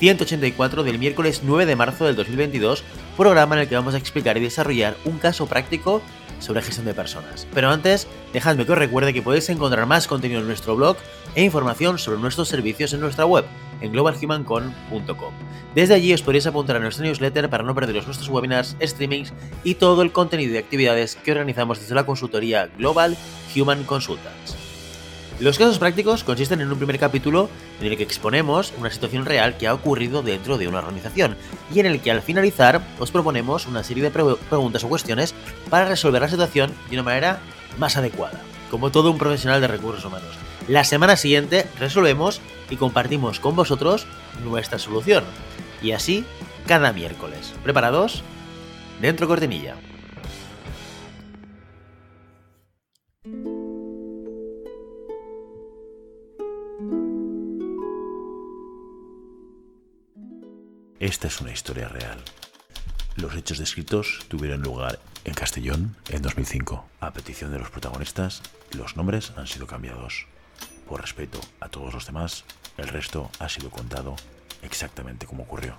184 del miércoles 9 de marzo del 2022, programa en el que vamos a explicar y desarrollar un caso práctico sobre gestión de personas. Pero antes, dejadme que os recuerde que podéis encontrar más contenido en nuestro blog e información sobre nuestros servicios en nuestra web, en globalhumancon.com. Desde allí os podréis apuntar a nuestra newsletter para no perderos nuestros webinars, streamings y todo el contenido y actividades que organizamos desde la consultoría Global Human Consultants. Los casos prácticos consisten en un primer capítulo en el que exponemos una situación real que ha ocurrido dentro de una organización y en el que al finalizar os proponemos una serie de preguntas o cuestiones para resolver la situación de una manera más adecuada, como todo un profesional de recursos humanos. La semana siguiente resolvemos y compartimos con vosotros nuestra solución. Y así cada miércoles. ¿Preparados? Dentro cortinilla. Esta es una historia real. Los hechos descritos tuvieron lugar en Castellón en 2005. A petición de los protagonistas, los nombres han sido cambiados. Por respeto a todos los demás, el resto ha sido contado exactamente como ocurrió.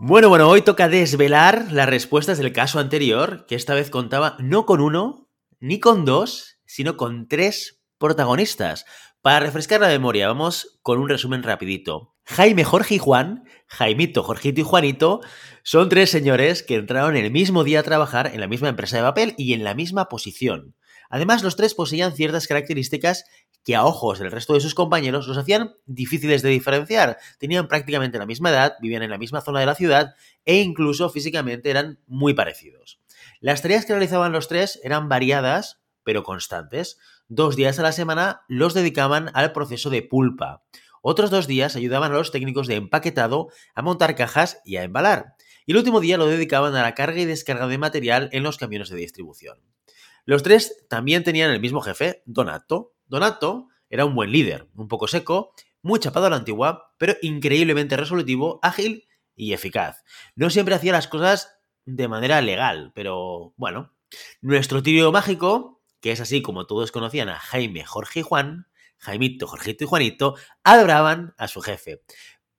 Bueno, bueno, hoy toca desvelar las respuestas del caso anterior, que esta vez contaba no con uno, ni con dos, sino con tres protagonistas. Para refrescar la memoria, vamos con un resumen rapidito. Jaime, Jorge y Juan, Jaimito, Jorgito y Juanito, son tres señores que entraron el mismo día a trabajar en la misma empresa de papel y en la misma posición. Además, los tres poseían ciertas características que a ojos del resto de sus compañeros los hacían difíciles de diferenciar. Tenían prácticamente la misma edad, vivían en la misma zona de la ciudad e incluso físicamente eran muy parecidos. Las tareas que realizaban los tres eran variadas, pero constantes dos días a la semana los dedicaban al proceso de pulpa. Otros dos días ayudaban a los técnicos de empaquetado a montar cajas y a embalar. Y el último día lo dedicaban a la carga y descarga de material en los camiones de distribución. Los tres también tenían el mismo jefe, Donato. Donato era un buen líder, un poco seco, muy chapado a la antigua, pero increíblemente resolutivo, ágil y eficaz. No siempre hacía las cosas de manera legal, pero bueno. Nuestro tío mágico que es así como todos conocían a Jaime, Jorge y Juan, Jaimito, Jorgito y Juanito, adoraban a su jefe.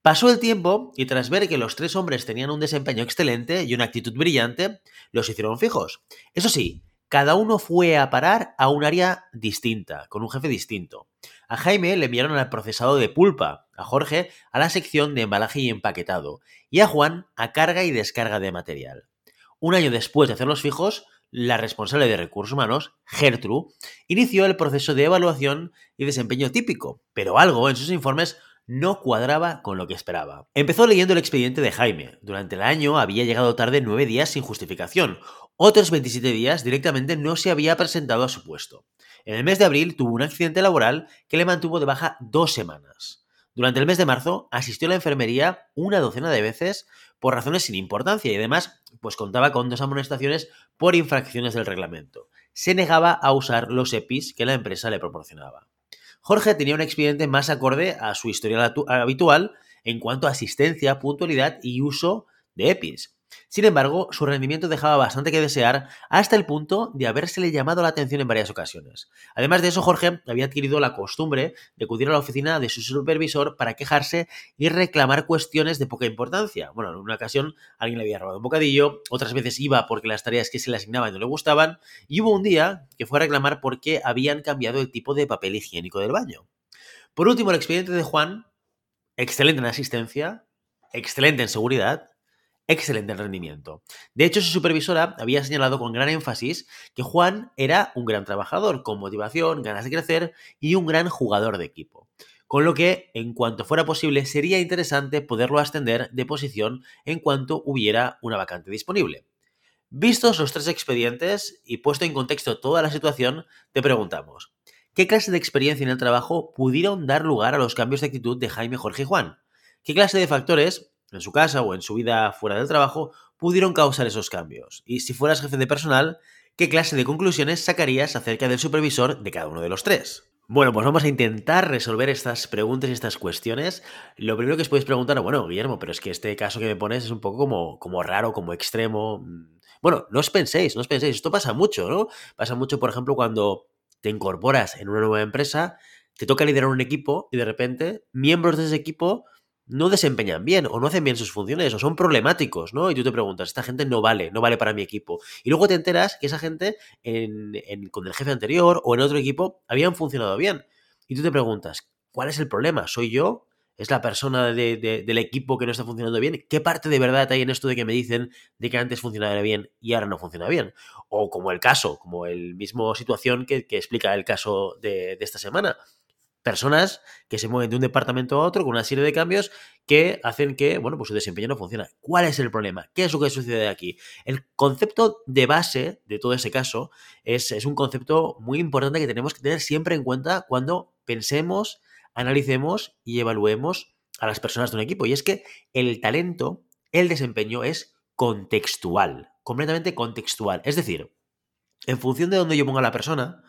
Pasó el tiempo y tras ver que los tres hombres tenían un desempeño excelente y una actitud brillante, los hicieron fijos. Eso sí, cada uno fue a parar a un área distinta, con un jefe distinto. A Jaime le enviaron al procesado de pulpa, a Jorge a la sección de embalaje y empaquetado, y a Juan a carga y descarga de material. Un año después de hacerlos fijos, la responsable de recursos humanos, Gertrude, inició el proceso de evaluación y desempeño típico, pero algo en sus informes no cuadraba con lo que esperaba. Empezó leyendo el expediente de Jaime. Durante el año había llegado tarde nueve días sin justificación. Otros 27 días directamente no se había presentado a su puesto. En el mes de abril tuvo un accidente laboral que le mantuvo de baja dos semanas. Durante el mes de marzo asistió a la enfermería una docena de veces por razones sin importancia y además pues contaba con dos amonestaciones por infracciones del reglamento. Se negaba a usar los EPIs que la empresa le proporcionaba. Jorge tenía un expediente más acorde a su historial habitual en cuanto a asistencia, puntualidad y uso de EPIs. Sin embargo, su rendimiento dejaba bastante que desear hasta el punto de habérsele llamado la atención en varias ocasiones. Además de eso, Jorge había adquirido la costumbre de acudir a la oficina de su supervisor para quejarse y reclamar cuestiones de poca importancia. Bueno, en una ocasión alguien le había robado un bocadillo, otras veces iba porque las tareas que se le asignaban no le gustaban, y hubo un día que fue a reclamar porque habían cambiado el tipo de papel higiénico del baño. Por último, el expediente de Juan, excelente en asistencia, excelente en seguridad, excelente rendimiento. De hecho, su supervisora había señalado con gran énfasis que Juan era un gran trabajador, con motivación, ganas de crecer y un gran jugador de equipo. Con lo que, en cuanto fuera posible, sería interesante poderlo ascender de posición en cuanto hubiera una vacante disponible. Vistos los tres expedientes y puesto en contexto toda la situación, te preguntamos, ¿Qué clase de experiencia en el trabajo pudieron dar lugar a los cambios de actitud de Jaime, Jorge y Juan? ¿Qué clase de factores, en su casa o en su vida fuera del trabajo, pudieron causar esos cambios? Y si fueras jefe de personal, ¿qué clase de conclusiones sacarías acerca del supervisor de cada uno de los tres? Bueno, pues vamos a intentar resolver estas preguntas y estas cuestiones. Lo primero que os podéis preguntar, bueno, Guillermo, pero es que este caso que me pones es un poco como, como raro, como extremo. Bueno, no os penséis, no os penséis, esto pasa mucho, ¿no? Pasa mucho, por ejemplo, cuando te incorporas en una nueva empresa, te toca liderar un equipo y de repente miembros de ese equipo no desempeñan bien o no hacen bien sus funciones o son problemáticos, ¿no? Y tú te preguntas, esta gente no vale, no vale para mi equipo. Y luego te enteras que esa gente con el jefe anterior o en otro equipo habían funcionado bien. Y tú te preguntas, ¿cuál es el problema? ¿Soy yo? ¿Es la persona del equipo que no está funcionando bien? ¿Qué parte de verdad hay en esto de que me dicen de que antes funcionaba bien y ahora no funciona bien? O como el caso, como el mismo situación que, explica el caso de esta semana personas que se mueven de un departamento a otro con una serie de cambios que hacen que, bueno, pues su desempeño no funcione. ¿Cuál es el problema? ¿Qué es lo que sucede aquí? El concepto de base de todo ese caso es, es un concepto muy importante que tenemos que tener siempre en cuenta cuando pensemos, analicemos y evaluemos a las personas de un equipo. Y es que el talento, el desempeño es contextual, completamente contextual. Es decir, en función de dónde yo ponga a la persona,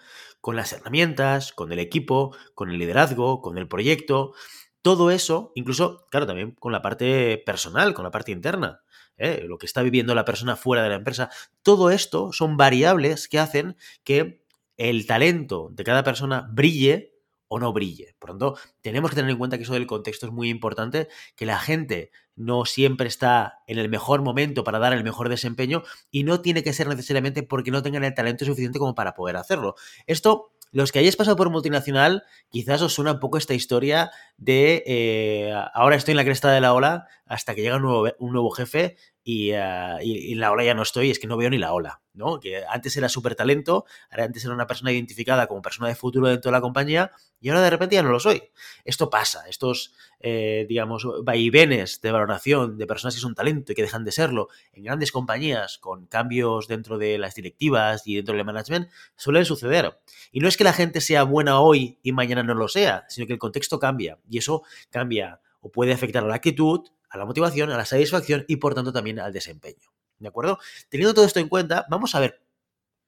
con las herramientas, con el equipo, con el liderazgo, con el proyecto. Todo eso, incluso, claro, también con la parte personal, con la parte interna, ¿eh? lo que está viviendo la persona fuera de la empresa. Todo esto son variables que hacen que el talento de cada persona brille o no brille. Por lo tanto, tenemos que tener en cuenta que eso del contexto es muy importante, que la gente no siempre está en el mejor momento para dar el mejor desempeño y no tiene que ser necesariamente porque no tengan el talento suficiente como para poder hacerlo. Esto los que hayáis pasado por multinacional, quizás os suena un poco esta historia de eh, ahora estoy en la cresta de la ola hasta que llega un nuevo, un nuevo jefe y, uh, y, la ola ya no estoy, es que no veo ni la ola, ¿no? Que antes era súper talento, antes era una persona identificada como persona de futuro dentro de la compañía y ahora de repente ya no lo soy. Esto pasa, estos, eh, digamos, vaivenes de valoración de personas que son talento y que dejan de serlo en grandes compañías con cambios dentro de las directivas y dentro del management suelen suceder. Y no es que la gente sea buena hoy y mañana no lo sea, sino que el contexto cambia y eso cambia o puede afectar a la actitud, a la motivación, a la satisfacción y por tanto también al desempeño. ¿De acuerdo? Teniendo todo esto en cuenta, vamos a ver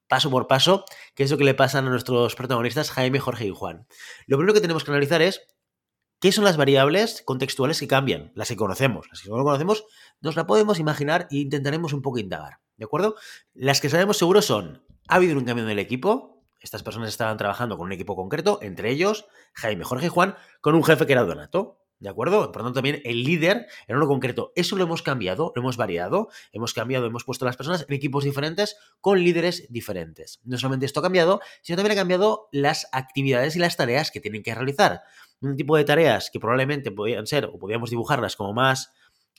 paso por paso qué es lo que le pasa a nuestros protagonistas Jaime, Jorge y Juan. Lo primero que tenemos que analizar es qué son las variables contextuales que cambian, las que conocemos. Las que no conocemos nos la podemos imaginar e intentaremos un poco indagar. ¿De acuerdo? Las que sabemos seguro son, ha habido un cambio en el equipo, estas personas estaban trabajando con un equipo concreto, entre ellos Jaime, Jorge y Juan, con un jefe que era Donato. ¿De acuerdo? Por lo tanto, también el líder en uno concreto. Eso lo hemos cambiado, lo hemos variado, hemos cambiado, hemos puesto a las personas en equipos diferentes con líderes diferentes. No solamente esto ha cambiado, sino también ha cambiado las actividades y las tareas que tienen que realizar. Un tipo de tareas que probablemente podían ser, o podíamos dibujarlas como más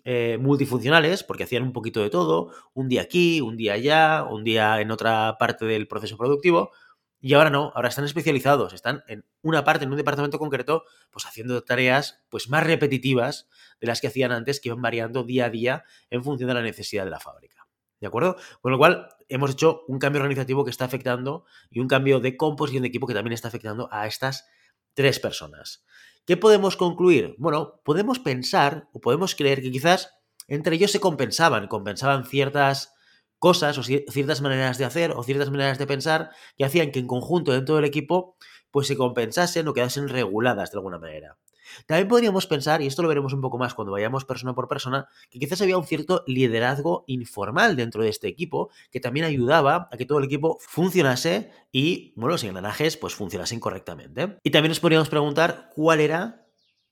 eh, multifuncionales, porque hacían un poquito de todo, un día aquí, un día allá, un día en otra parte del proceso productivo, y ahora no, ahora están especializados, están en una parte, en un departamento concreto, pues haciendo tareas pues más repetitivas de las que hacían antes, que iban variando día a día en función de la necesidad de la fábrica. ¿De acuerdo? Con lo cual, hemos hecho un cambio organizativo que está afectando y un cambio de composición de equipo que también está afectando a estas tres personas. ¿Qué podemos concluir? Bueno, podemos pensar o podemos creer que quizás entre ellos se compensaban, compensaban ciertas cosas o ciertas maneras de hacer o ciertas maneras de pensar que hacían que en conjunto dentro del equipo pues se compensasen o quedasen reguladas de alguna manera. También podríamos pensar, y esto lo veremos un poco más cuando vayamos persona por persona, que quizás había un cierto liderazgo informal dentro de este equipo que también ayudaba a que todo el equipo funcionase y, bueno, los engranajes pues funcionasen correctamente. Y también nos podríamos preguntar cuál era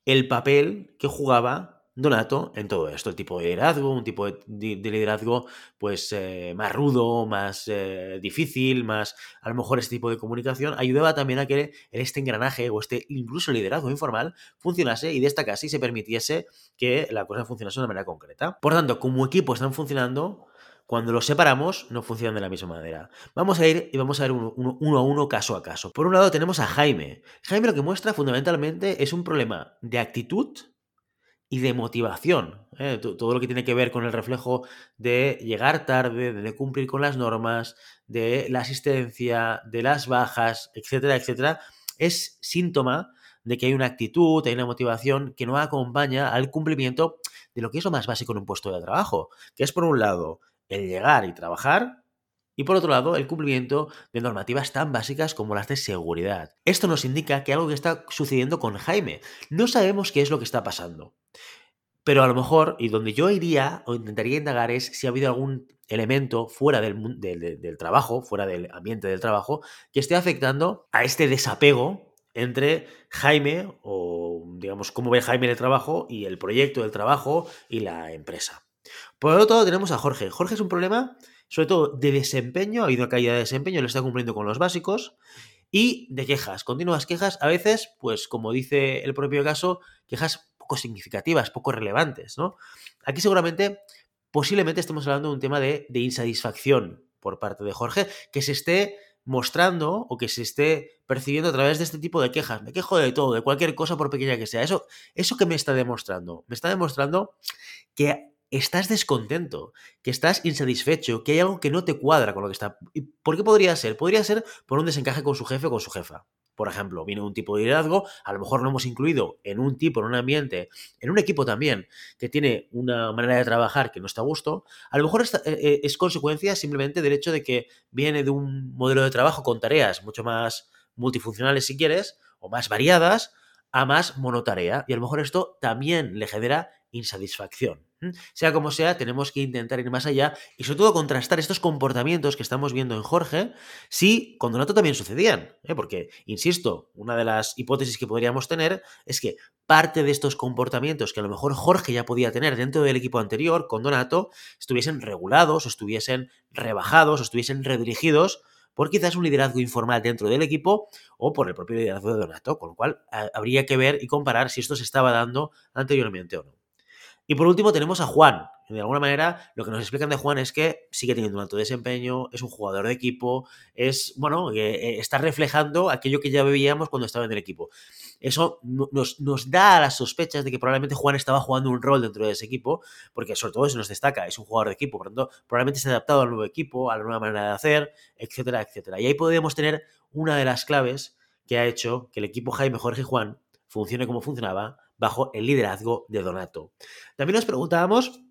el papel que jugaba Donato en todo esto, el tipo de liderazgo, un tipo de, liderazgo pues eh, más rudo, más eh, difícil, más a lo mejor este tipo de comunicación, ayudaba también a que este engranaje o este incluso liderazgo informal funcionase y destacase y se permitiese que la cosa funcionase de una manera concreta. Por tanto, como equipo están funcionando, cuando los separamos no funcionan de la misma manera. Vamos a ir y vamos a ver uno, uno, a uno, caso a caso. Por un lado tenemos a Jaime. Jaime lo que muestra fundamentalmente es un problema de actitud y de motivación. ¿eh? Todo lo que tiene que ver con el reflejo de llegar tarde, de cumplir con las normas, de la asistencia, de las bajas, etcétera, etcétera. es síntoma de que hay una actitud, hay una motivación que no acompaña al cumplimiento de lo que es lo más básico en un puesto de trabajo, que es por un lado el llegar y trabajar, y por otro lado, el cumplimiento de normativas tan básicas como las de seguridad. Esto nos indica que algo que está sucediendo con Jaime. No sabemos qué es lo que está pasando. Pero a lo mejor, y donde yo iría o intentaría indagar es si ha habido algún elemento fuera del, del, trabajo, fuera del ambiente del trabajo, que esté afectando a este desapego entre Jaime, o digamos, cómo ve Jaime el trabajo, y el proyecto del trabajo y la empresa. Por otro lado, tenemos a Jorge. Jorge es un problema sobre todo de desempeño, ha habido una caída de desempeño, lo está cumpliendo con los básicos, y de quejas, continuas quejas, a veces, pues como dice el propio caso, quejas poco significativas, poco relevantes, ¿no? Aquí seguramente, posiblemente estemos hablando de un tema de, de insatisfacción por parte de Jorge, que se esté mostrando o que se esté percibiendo a través de este tipo de quejas. Me quejo de todo, de cualquier cosa por pequeña que sea. Eso, eso que me está demostrando, me está demostrando que estás descontento, que estás insatisfecho, que hay algo que no te cuadra con lo que está. ¿Por qué podría ser? Podría ser por un desencaje con su jefe o con su jefa. Por ejemplo, viene un tipo de liderazgo, a lo mejor lo hemos incluido en un tipo, en un ambiente, en un equipo también, que tiene una manera de trabajar que no está a gusto, a lo mejor eh, eh, es consecuencia simplemente del hecho de que viene de un modelo de trabajo con tareas mucho más multifuncionales si quieres, o más variadas, a más monotarea. Y a lo mejor esto también le genera insatisfacción. Sea como sea, tenemos que intentar ir más allá y sobre todo contrastar estos comportamientos que estamos viendo en Jorge si con Donato también sucedían. ¿eh? Porque, insisto, una de las hipótesis que podríamos tener es que parte de estos comportamientos que a lo mejor Jorge ya podía tener dentro del equipo anterior con Donato estuviesen regulados o estuviesen rebajados o estuviesen redirigidos por quizás un liderazgo informal dentro del equipo o por el propio liderazgo de Donato, con lo cual habría que ver y comparar si esto se estaba dando anteriormente o no. Y por último tenemos a Juan. De alguna manera, lo que nos explican de Juan es que sigue teniendo un alto desempeño, es un jugador de equipo, es, bueno, eh, está reflejando aquello que ya veíamos cuando estaba en el equipo. Eso nos, da las sospechas de que probablemente Juan estaba jugando un rol dentro de ese equipo, porque sobre todo eso nos destaca, es un jugador de equipo, por lo tanto, probablemente se ha adaptado al nuevo equipo, a la nueva manera de hacer, etcétera, etcétera. Y ahí podríamos tener una de las claves que ha hecho que el equipo Jaime Jorge Juan funcione como funcionaba bajo el liderazgo de Donato. También nos preguntábamos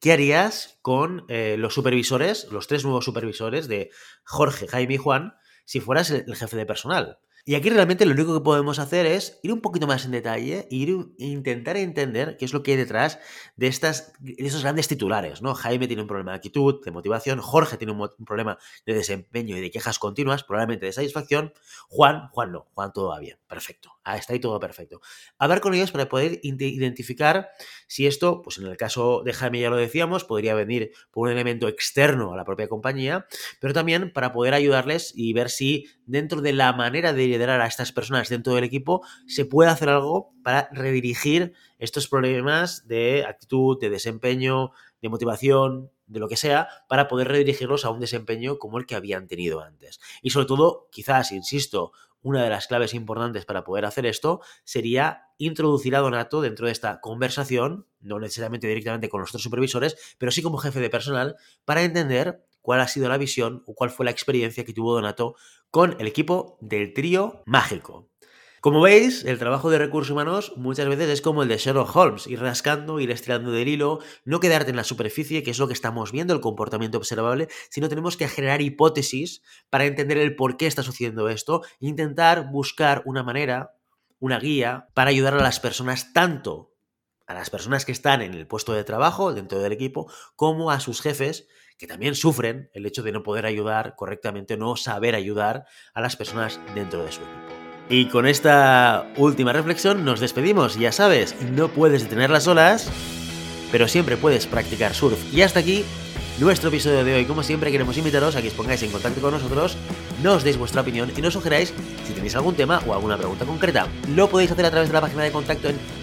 ¿Qué harías con eh, los supervisores, los tres nuevos supervisores de Jorge, Jaime y Juan, si fueras el jefe de personal? Y aquí realmente lo único que podemos hacer es ir un poquito más en detalle e intentar entender qué es lo que hay detrás de, estas, esos grandes titulares, ¿no? Jaime tiene un problema de actitud, de motivación, Jorge tiene un, problema de desempeño y de quejas continuas, probablemente de satisfacción, Juan, Juan no, Juan todo va bien, perfecto, ah, está ahí todo perfecto. Hablar con ellos para poder identificar si esto, pues en el caso de Jaime ya lo decíamos, podría venir por un elemento externo a la propia compañía, pero también para poder ayudarles y ver si dentro de la manera de liderar a estas personas dentro del equipo, se puede hacer algo para redirigir estos problemas de actitud, de desempeño, de motivación, de lo que sea, para poder redirigirlos a un desempeño como el que habían tenido antes. Y sobre todo, quizás, insisto, una de las claves importantes para poder hacer esto sería introducir a Donato dentro de esta conversación, no necesariamente directamente con los otros supervisores, pero sí como jefe de personal, para entender cuál ha sido la visión o cuál fue la experiencia que tuvo Donato con el equipo del trío mágico. Como veis, el trabajo de recursos humanos muchas veces es como el de Sherlock Holmes, ir rascando, ir estirando del hilo, no quedarte en la superficie, que es lo que estamos viendo, el comportamiento observable, sino tenemos que generar hipótesis para entender el por qué está sucediendo esto e intentar buscar una manera, una guía, para ayudar a las personas tanto a las personas que están en el puesto de trabajo dentro del equipo, como a sus jefes que también sufren el hecho de no poder ayudar correctamente, no saber ayudar a las personas dentro de su equipo. Y con esta última reflexión nos despedimos. Ya sabes, no puedes detener las olas, pero siempre puedes practicar surf. Y hasta aquí nuestro episodio de hoy. Como siempre, queremos invitaros a que os pongáis en contacto con nosotros, nos deis vuestra opinión y nos sugeráis si tenéis algún tema o alguna pregunta concreta. Lo podéis hacer a través de la página de contacto en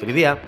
feliz día.